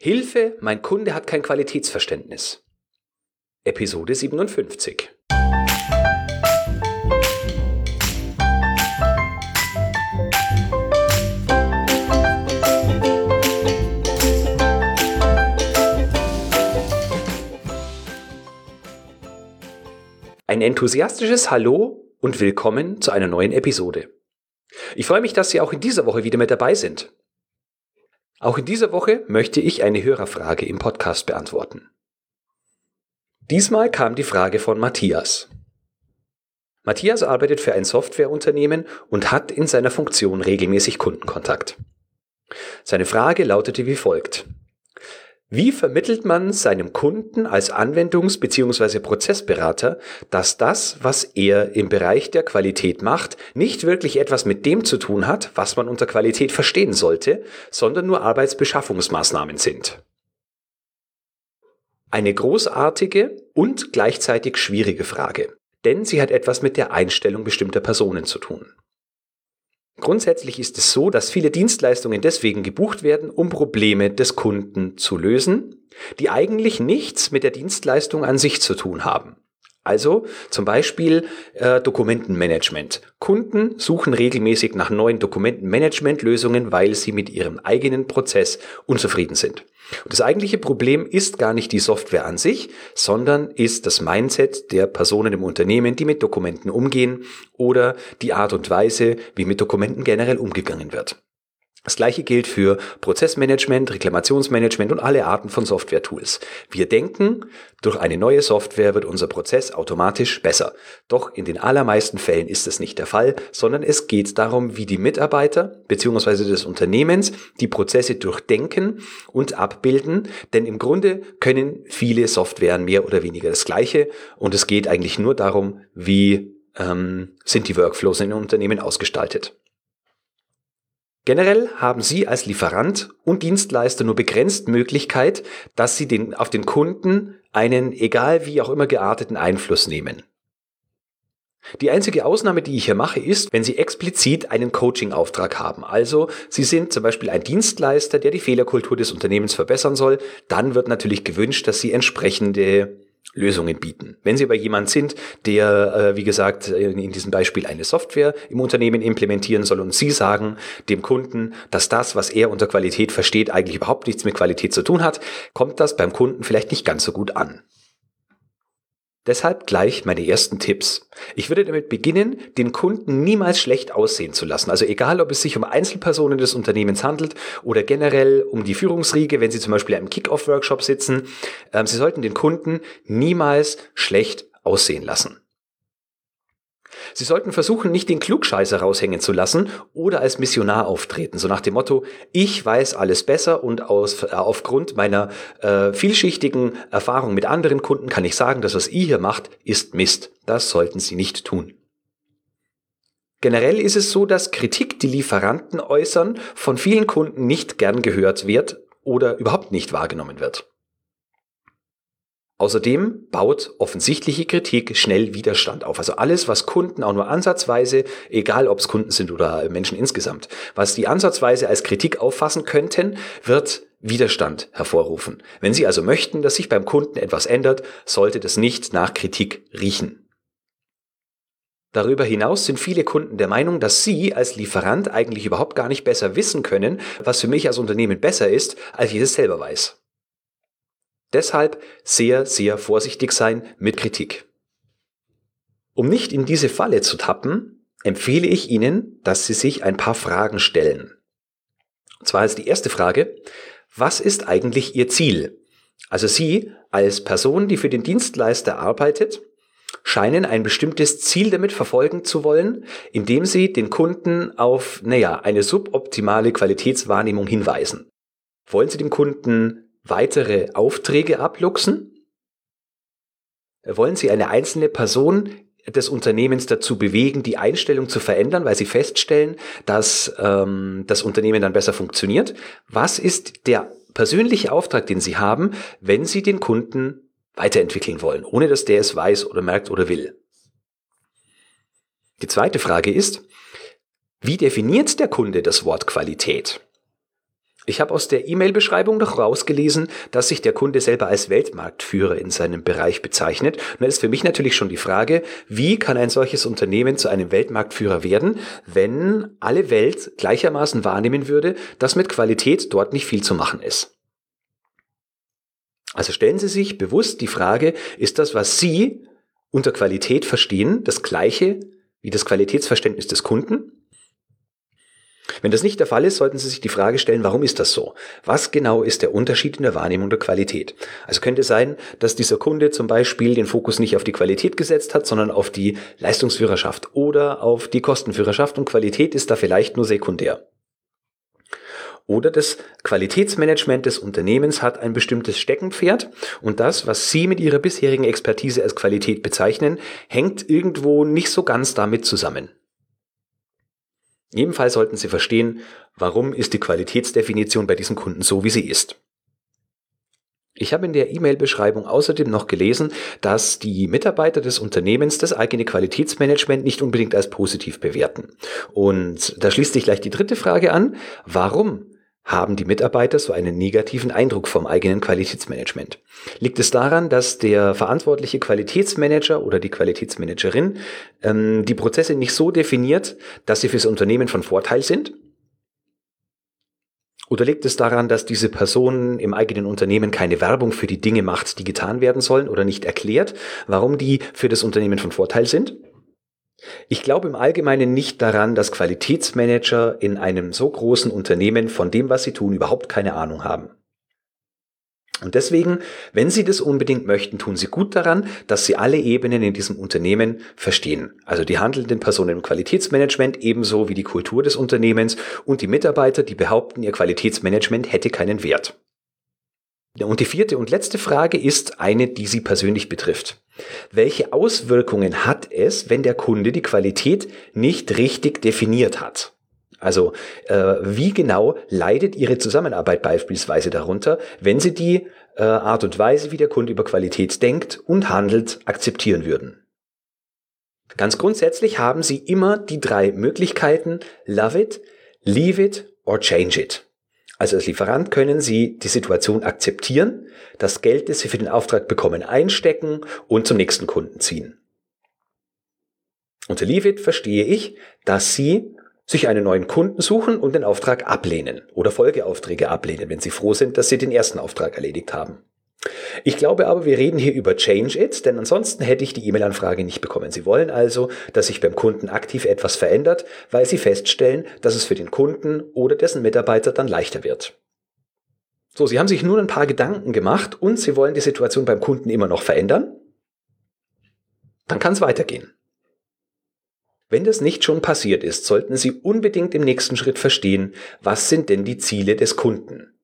Hilfe, mein Kunde hat kein Qualitätsverständnis. Episode 57. Ein enthusiastisches Hallo und willkommen zu einer neuen Episode. Ich freue mich, dass Sie auch in dieser Woche wieder mit dabei sind. Auch in dieser Woche möchte ich eine Hörerfrage im Podcast beantworten. Diesmal kam die Frage von Matthias. Matthias arbeitet für ein Softwareunternehmen und hat in seiner Funktion regelmäßig Kundenkontakt. Seine Frage lautete wie folgt. Wie vermittelt man seinem Kunden als Anwendungs- bzw. Prozessberater, dass das, was er im Bereich der Qualität macht, nicht wirklich etwas mit dem zu tun hat, was man unter Qualität verstehen sollte, sondern nur Arbeitsbeschaffungsmaßnahmen sind? Eine großartige und gleichzeitig schwierige Frage, denn sie hat etwas mit der Einstellung bestimmter Personen zu tun. Grundsätzlich ist es so, dass viele Dienstleistungen deswegen gebucht werden, um Probleme des Kunden zu lösen, die eigentlich nichts mit der Dienstleistung an sich zu tun haben. Also zum Beispiel äh, Dokumentenmanagement. Kunden suchen regelmäßig nach neuen Dokumentenmanagementlösungen, weil sie mit ihrem eigenen Prozess unzufrieden sind. Und das eigentliche Problem ist gar nicht die Software an sich, sondern ist das Mindset der Personen im Unternehmen, die mit Dokumenten umgehen oder die Art und Weise, wie mit Dokumenten generell umgegangen wird. Das gleiche gilt für Prozessmanagement, Reklamationsmanagement und alle Arten von Software-Tools. Wir denken, durch eine neue Software wird unser Prozess automatisch besser. Doch in den allermeisten Fällen ist es nicht der Fall, sondern es geht darum, wie die Mitarbeiter bzw. des Unternehmens die Prozesse durchdenken und abbilden, denn im Grunde können viele Softwaren mehr oder weniger das gleiche und es geht eigentlich nur darum, wie ähm, sind die Workflows in den Unternehmen ausgestaltet. Generell haben Sie als Lieferant und Dienstleister nur begrenzt Möglichkeit, dass Sie den, auf den Kunden einen, egal wie auch immer gearteten Einfluss nehmen. Die einzige Ausnahme, die ich hier mache, ist, wenn Sie explizit einen Coaching-Auftrag haben. Also Sie sind zum Beispiel ein Dienstleister, der die Fehlerkultur des Unternehmens verbessern soll. Dann wird natürlich gewünscht, dass Sie entsprechende Lösungen bieten. Wenn Sie aber jemand sind, der, äh, wie gesagt, in diesem Beispiel eine Software im Unternehmen implementieren soll und Sie sagen dem Kunden, dass das, was er unter Qualität versteht, eigentlich überhaupt nichts mit Qualität zu tun hat, kommt das beim Kunden vielleicht nicht ganz so gut an. Deshalb gleich meine ersten Tipps. Ich würde damit beginnen, den Kunden niemals schlecht aussehen zu lassen. Also egal, ob es sich um Einzelpersonen des Unternehmens handelt oder generell um die Führungsriege, wenn Sie zum Beispiel im Kick-Off-Workshop sitzen. Ähm, Sie sollten den Kunden niemals schlecht aussehen lassen. Sie sollten versuchen, nicht den Klugscheißer raushängen zu lassen oder als Missionar auftreten, so nach dem Motto, ich weiß alles besser und aus, äh, aufgrund meiner äh, vielschichtigen Erfahrung mit anderen Kunden kann ich sagen, dass was ihr hier macht, ist Mist. Das sollten Sie nicht tun. Generell ist es so, dass Kritik, die Lieferanten äußern, von vielen Kunden nicht gern gehört wird oder überhaupt nicht wahrgenommen wird. Außerdem baut offensichtliche Kritik schnell Widerstand auf. Also alles, was Kunden auch nur ansatzweise, egal ob es Kunden sind oder Menschen insgesamt, was die ansatzweise als Kritik auffassen könnten, wird Widerstand hervorrufen. Wenn Sie also möchten, dass sich beim Kunden etwas ändert, sollte das nicht nach Kritik riechen. Darüber hinaus sind viele Kunden der Meinung, dass Sie als Lieferant eigentlich überhaupt gar nicht besser wissen können, was für mich als Unternehmen besser ist, als ich es selber weiß. Deshalb sehr, sehr vorsichtig sein mit Kritik. Um nicht in diese Falle zu tappen, empfehle ich Ihnen, dass Sie sich ein paar Fragen stellen. Und zwar ist die erste Frage, was ist eigentlich Ihr Ziel? Also Sie als Person, die für den Dienstleister arbeitet, scheinen ein bestimmtes Ziel damit verfolgen zu wollen, indem Sie den Kunden auf, naja, eine suboptimale Qualitätswahrnehmung hinweisen. Wollen Sie dem Kunden weitere Aufträge abluchsen? Wollen Sie eine einzelne Person des Unternehmens dazu bewegen, die Einstellung zu verändern, weil Sie feststellen, dass ähm, das Unternehmen dann besser funktioniert? Was ist der persönliche Auftrag, den Sie haben, wenn Sie den Kunden weiterentwickeln wollen, ohne dass der es weiß oder merkt oder will? Die zweite Frage ist, wie definiert der Kunde das Wort Qualität? Ich habe aus der E-Mail-Beschreibung noch rausgelesen, dass sich der Kunde selber als Weltmarktführer in seinem Bereich bezeichnet. Und da ist für mich natürlich schon die Frage, wie kann ein solches Unternehmen zu einem Weltmarktführer werden, wenn alle Welt gleichermaßen wahrnehmen würde, dass mit Qualität dort nicht viel zu machen ist. Also stellen Sie sich bewusst die Frage, ist das, was Sie unter Qualität verstehen, das gleiche wie das Qualitätsverständnis des Kunden? Wenn das nicht der Fall ist, sollten Sie sich die Frage stellen, warum ist das so? Was genau ist der Unterschied in der Wahrnehmung der Qualität? Also könnte es sein, dass dieser Kunde zum Beispiel den Fokus nicht auf die Qualität gesetzt hat, sondern auf die Leistungsführerschaft oder auf die Kostenführerschaft und Qualität ist da vielleicht nur sekundär. Oder das Qualitätsmanagement des Unternehmens hat ein bestimmtes Steckenpferd und das, was Sie mit Ihrer bisherigen Expertise als Qualität bezeichnen, hängt irgendwo nicht so ganz damit zusammen. Ebenfalls sollten Sie verstehen, warum ist die Qualitätsdefinition bei diesem Kunden so, wie sie ist. Ich habe in der E-Mail-Beschreibung außerdem noch gelesen, dass die Mitarbeiter des Unternehmens das eigene Qualitätsmanagement nicht unbedingt als positiv bewerten. Und da schließt sich gleich die dritte Frage an. Warum haben die Mitarbeiter so einen negativen Eindruck vom eigenen Qualitätsmanagement? Liegt es daran, dass der verantwortliche Qualitätsmanager oder die Qualitätsmanagerin ähm, die Prozesse nicht so definiert, dass sie fürs Unternehmen von Vorteil sind? Oder liegt es daran, dass diese Person im eigenen Unternehmen keine Werbung für die Dinge macht, die getan werden sollen oder nicht erklärt, warum die für das Unternehmen von Vorteil sind? Ich glaube im Allgemeinen nicht daran, dass Qualitätsmanager in einem so großen Unternehmen von dem, was sie tun, überhaupt keine Ahnung haben. Und deswegen, wenn Sie das unbedingt möchten, tun Sie gut daran, dass Sie alle Ebenen in diesem Unternehmen verstehen. Also die handelnden Personen im Qualitätsmanagement ebenso wie die Kultur des Unternehmens und die Mitarbeiter, die behaupten, ihr Qualitätsmanagement hätte keinen Wert. Und die vierte und letzte Frage ist eine, die Sie persönlich betrifft. Welche Auswirkungen hat es, wenn der Kunde die Qualität nicht richtig definiert hat? Also äh, wie genau leidet Ihre Zusammenarbeit beispielsweise darunter, wenn Sie die äh, Art und Weise, wie der Kunde über Qualität denkt und handelt, akzeptieren würden? Ganz grundsätzlich haben Sie immer die drei Möglichkeiten Love it, Leave it or Change it. Also als Lieferant können Sie die Situation akzeptieren, das Geld, das Sie für den Auftrag bekommen, einstecken und zum nächsten Kunden ziehen. Unter Leave It verstehe ich, dass Sie sich einen neuen Kunden suchen und den Auftrag ablehnen oder Folgeaufträge ablehnen, wenn Sie froh sind, dass Sie den ersten Auftrag erledigt haben. Ich glaube aber, wir reden hier über Change It, denn ansonsten hätte ich die E-Mail-Anfrage nicht bekommen. Sie wollen also, dass sich beim Kunden aktiv etwas verändert, weil Sie feststellen, dass es für den Kunden oder dessen Mitarbeiter dann leichter wird. So, Sie haben sich nun ein paar Gedanken gemacht und Sie wollen die Situation beim Kunden immer noch verändern? Dann kann es weitergehen. Wenn das nicht schon passiert ist, sollten Sie unbedingt im nächsten Schritt verstehen, was sind denn die Ziele des Kunden?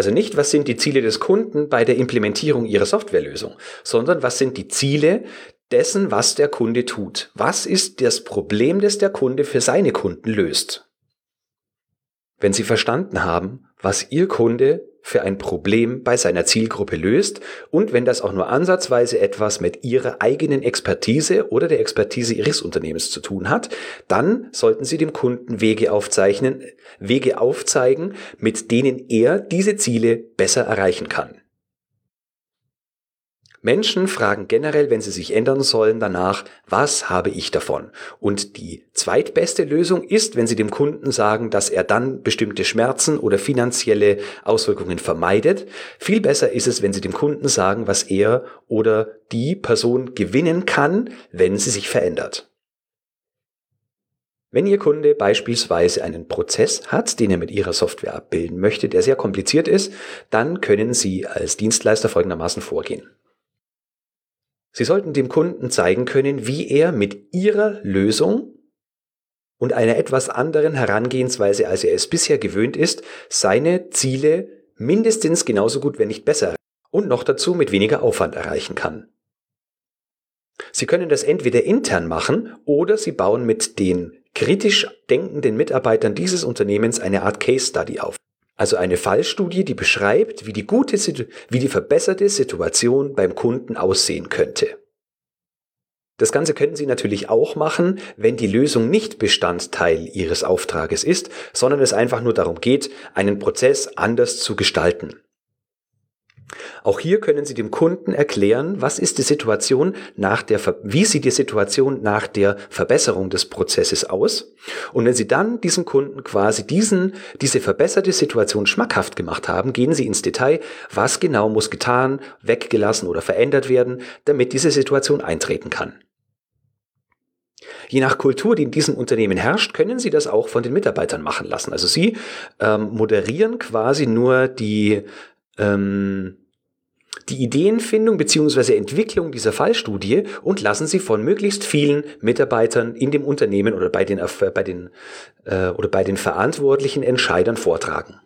Also nicht, was sind die Ziele des Kunden bei der Implementierung Ihrer Softwarelösung, sondern was sind die Ziele dessen, was der Kunde tut. Was ist das Problem, das der Kunde für seine Kunden löst? Wenn Sie verstanden haben, was Ihr Kunde für ein Problem bei seiner Zielgruppe löst und wenn das auch nur ansatzweise etwas mit Ihrer eigenen Expertise oder der Expertise Ihres Unternehmens zu tun hat, dann sollten Sie dem Kunden Wege aufzeichnen, Wege aufzeigen, mit denen er diese Ziele besser erreichen kann. Menschen fragen generell, wenn sie sich ändern sollen, danach, was habe ich davon? Und die zweitbeste Lösung ist, wenn sie dem Kunden sagen, dass er dann bestimmte Schmerzen oder finanzielle Auswirkungen vermeidet. Viel besser ist es, wenn sie dem Kunden sagen, was er oder die Person gewinnen kann, wenn sie sich verändert. Wenn Ihr Kunde beispielsweise einen Prozess hat, den er mit Ihrer Software abbilden möchte, der sehr kompliziert ist, dann können Sie als Dienstleister folgendermaßen vorgehen. Sie sollten dem Kunden zeigen können, wie er mit Ihrer Lösung und einer etwas anderen Herangehensweise, als er es bisher gewöhnt ist, seine Ziele mindestens genauso gut, wenn nicht besser und noch dazu mit weniger Aufwand erreichen kann. Sie können das entweder intern machen oder Sie bauen mit den kritisch denkenden Mitarbeitern dieses Unternehmens eine Art Case Study auf. Also eine Fallstudie, die beschreibt, wie die gute, wie die verbesserte Situation beim Kunden aussehen könnte. Das Ganze können Sie natürlich auch machen, wenn die Lösung nicht Bestandteil Ihres Auftrages ist, sondern es einfach nur darum geht, einen Prozess anders zu gestalten. Auch hier können Sie dem Kunden erklären, was ist die Situation nach der, wie sieht die Situation nach der Verbesserung des Prozesses aus? Und wenn Sie dann diesem Kunden quasi diesen, diese verbesserte Situation schmackhaft gemacht haben, gehen Sie ins Detail, was genau muss getan, weggelassen oder verändert werden, damit diese Situation eintreten kann. Je nach Kultur, die in diesem Unternehmen herrscht, können Sie das auch von den Mitarbeitern machen lassen. Also Sie ähm, moderieren quasi nur die ähm, die Ideenfindung bzw. Entwicklung dieser Fallstudie und lassen sie von möglichst vielen Mitarbeitern in dem Unternehmen oder bei den, bei den, äh, oder bei den verantwortlichen Entscheidern vortragen.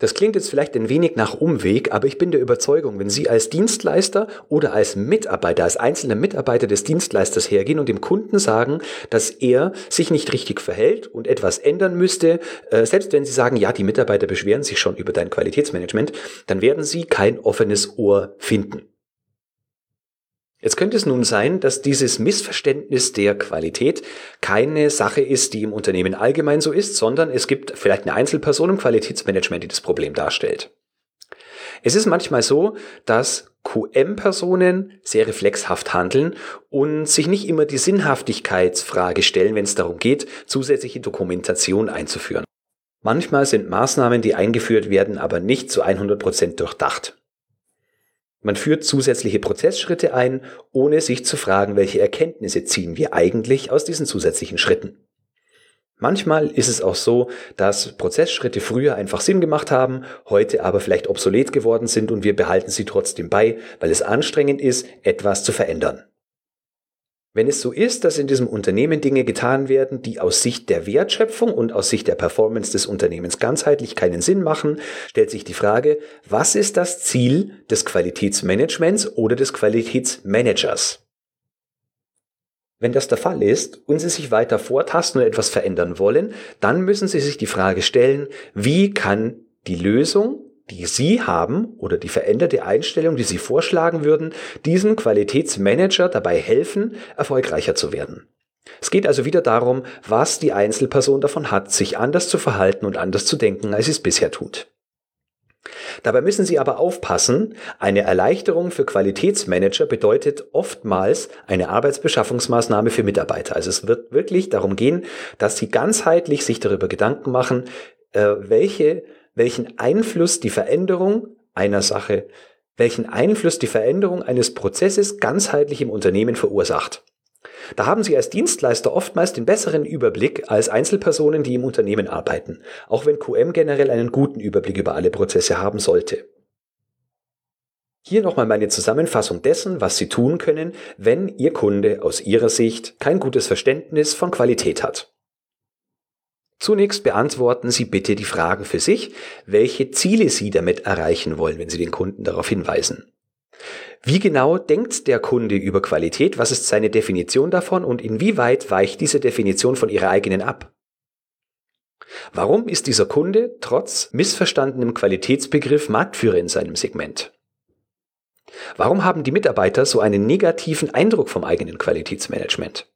Das klingt jetzt vielleicht ein wenig nach Umweg, aber ich bin der Überzeugung, wenn Sie als Dienstleister oder als Mitarbeiter, als einzelner Mitarbeiter des Dienstleisters hergehen und dem Kunden sagen, dass er sich nicht richtig verhält und etwas ändern müsste, äh, selbst wenn Sie sagen, ja, die Mitarbeiter beschweren sich schon über dein Qualitätsmanagement, dann werden Sie kein offenes Ohr finden. Jetzt könnte es nun sein, dass dieses Missverständnis der Qualität keine Sache ist, die im Unternehmen allgemein so ist, sondern es gibt vielleicht eine Einzelperson im Qualitätsmanagement, die das Problem darstellt. Es ist manchmal so, dass QM-Personen sehr reflexhaft handeln und sich nicht immer die Sinnhaftigkeitsfrage stellen, wenn es darum geht, zusätzliche Dokumentation einzuführen. Manchmal sind Maßnahmen, die eingeführt werden, aber nicht zu 100 Prozent durchdacht. Man führt zusätzliche Prozessschritte ein, ohne sich zu fragen, welche Erkenntnisse ziehen wir eigentlich aus diesen zusätzlichen Schritten. Manchmal ist es auch so, dass Prozessschritte früher einfach Sinn gemacht haben, heute aber vielleicht obsolet geworden sind und wir behalten sie trotzdem bei, weil es anstrengend ist, etwas zu verändern. Wenn es so ist, dass in diesem Unternehmen Dinge getan werden, die aus Sicht der Wertschöpfung und aus Sicht der Performance des Unternehmens ganzheitlich keinen Sinn machen, stellt sich die Frage, was ist das Ziel des Qualitätsmanagements oder des Qualitätsmanagers? Wenn das der Fall ist und Sie sich weiter vortasten und etwas verändern wollen, dann müssen Sie sich die Frage stellen, wie kann die Lösung die Sie haben oder die veränderte Einstellung, die Sie vorschlagen würden, diesem Qualitätsmanager dabei helfen, erfolgreicher zu werden. Es geht also wieder darum, was die Einzelperson davon hat, sich anders zu verhalten und anders zu denken, als sie es bisher tut. Dabei müssen Sie aber aufpassen, eine Erleichterung für Qualitätsmanager bedeutet oftmals eine Arbeitsbeschaffungsmaßnahme für Mitarbeiter. Also es wird wirklich darum gehen, dass Sie ganzheitlich sich darüber Gedanken machen, äh, welche welchen Einfluss die Veränderung einer Sache, welchen Einfluss die Veränderung eines Prozesses ganzheitlich im Unternehmen verursacht. Da haben Sie als Dienstleister oftmals den besseren Überblick als Einzelpersonen, die im Unternehmen arbeiten, auch wenn QM generell einen guten Überblick über alle Prozesse haben sollte. Hier nochmal meine Zusammenfassung dessen, was Sie tun können, wenn Ihr Kunde aus Ihrer Sicht kein gutes Verständnis von Qualität hat. Zunächst beantworten Sie bitte die Fragen für sich, welche Ziele Sie damit erreichen wollen, wenn Sie den Kunden darauf hinweisen. Wie genau denkt der Kunde über Qualität? Was ist seine Definition davon und inwieweit weicht diese Definition von Ihrer eigenen ab? Warum ist dieser Kunde trotz missverstandenem Qualitätsbegriff Marktführer in seinem Segment? Warum haben die Mitarbeiter so einen negativen Eindruck vom eigenen Qualitätsmanagement?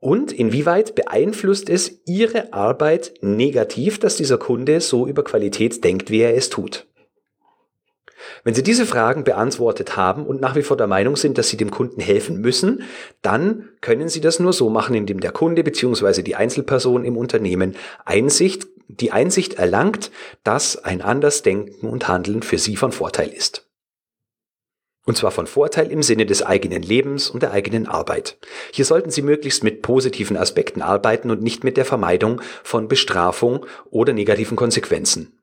Und inwieweit beeinflusst es Ihre Arbeit negativ, dass dieser Kunde so über Qualität denkt, wie er es tut? Wenn Sie diese Fragen beantwortet haben und nach wie vor der Meinung sind, dass Sie dem Kunden helfen müssen, dann können Sie das nur so machen, indem der Kunde bzw. die Einzelperson im Unternehmen Einsicht, die Einsicht erlangt, dass ein anders Denken und Handeln für Sie von Vorteil ist. Und zwar von Vorteil im Sinne des eigenen Lebens und der eigenen Arbeit. Hier sollten Sie möglichst mit positiven Aspekten arbeiten und nicht mit der Vermeidung von Bestrafung oder negativen Konsequenzen.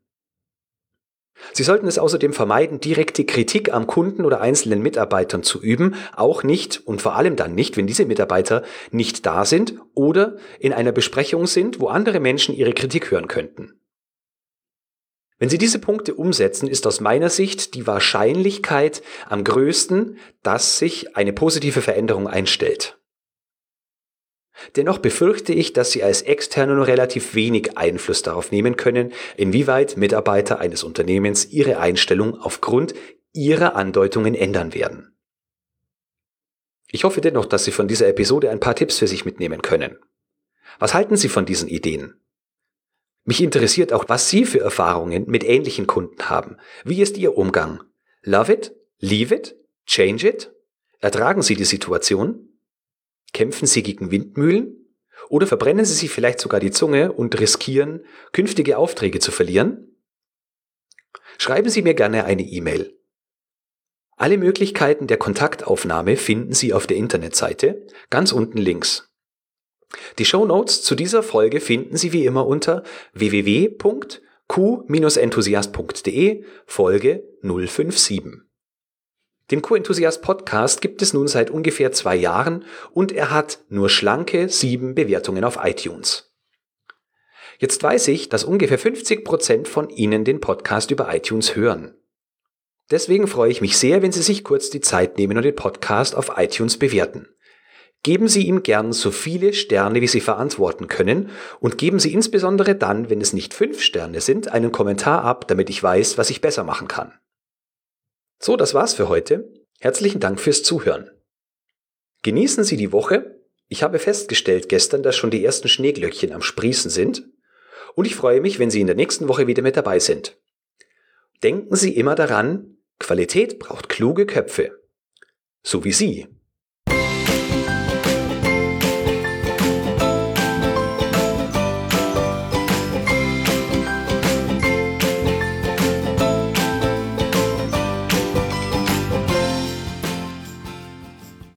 Sie sollten es außerdem vermeiden, direkte Kritik am Kunden oder einzelnen Mitarbeitern zu üben, auch nicht und vor allem dann nicht, wenn diese Mitarbeiter nicht da sind oder in einer Besprechung sind, wo andere Menschen ihre Kritik hören könnten. Wenn Sie diese Punkte umsetzen, ist aus meiner Sicht die Wahrscheinlichkeit am größten, dass sich eine positive Veränderung einstellt. Dennoch befürchte ich, dass Sie als Externe nur relativ wenig Einfluss darauf nehmen können, inwieweit Mitarbeiter eines Unternehmens ihre Einstellung aufgrund ihrer Andeutungen ändern werden. Ich hoffe dennoch, dass Sie von dieser Episode ein paar Tipps für sich mitnehmen können. Was halten Sie von diesen Ideen? Mich interessiert auch, was Sie für Erfahrungen mit ähnlichen Kunden haben. Wie ist Ihr Umgang? Love it? Leave it? Change it? Ertragen Sie die Situation? Kämpfen Sie gegen Windmühlen? Oder verbrennen Sie sich vielleicht sogar die Zunge und riskieren, künftige Aufträge zu verlieren? Schreiben Sie mir gerne eine E-Mail. Alle Möglichkeiten der Kontaktaufnahme finden Sie auf der Internetseite, ganz unten links. Die Show Notes zu dieser Folge finden Sie wie immer unter www.q-enthusiast.de Folge 057. Den Q-Enthusiast Podcast gibt es nun seit ungefähr zwei Jahren und er hat nur schlanke sieben Bewertungen auf iTunes. Jetzt weiß ich, dass ungefähr 50 Prozent von Ihnen den Podcast über iTunes hören. Deswegen freue ich mich sehr, wenn Sie sich kurz die Zeit nehmen und den Podcast auf iTunes bewerten. Geben Sie ihm gern so viele Sterne, wie Sie verantworten können und geben Sie insbesondere dann, wenn es nicht fünf Sterne sind, einen Kommentar ab, damit ich weiß, was ich besser machen kann. So, das war's für heute. Herzlichen Dank fürs Zuhören. Genießen Sie die Woche. Ich habe festgestellt gestern, dass schon die ersten Schneeglöckchen am Sprießen sind und ich freue mich, wenn Sie in der nächsten Woche wieder mit dabei sind. Denken Sie immer daran, Qualität braucht kluge Köpfe. So wie Sie.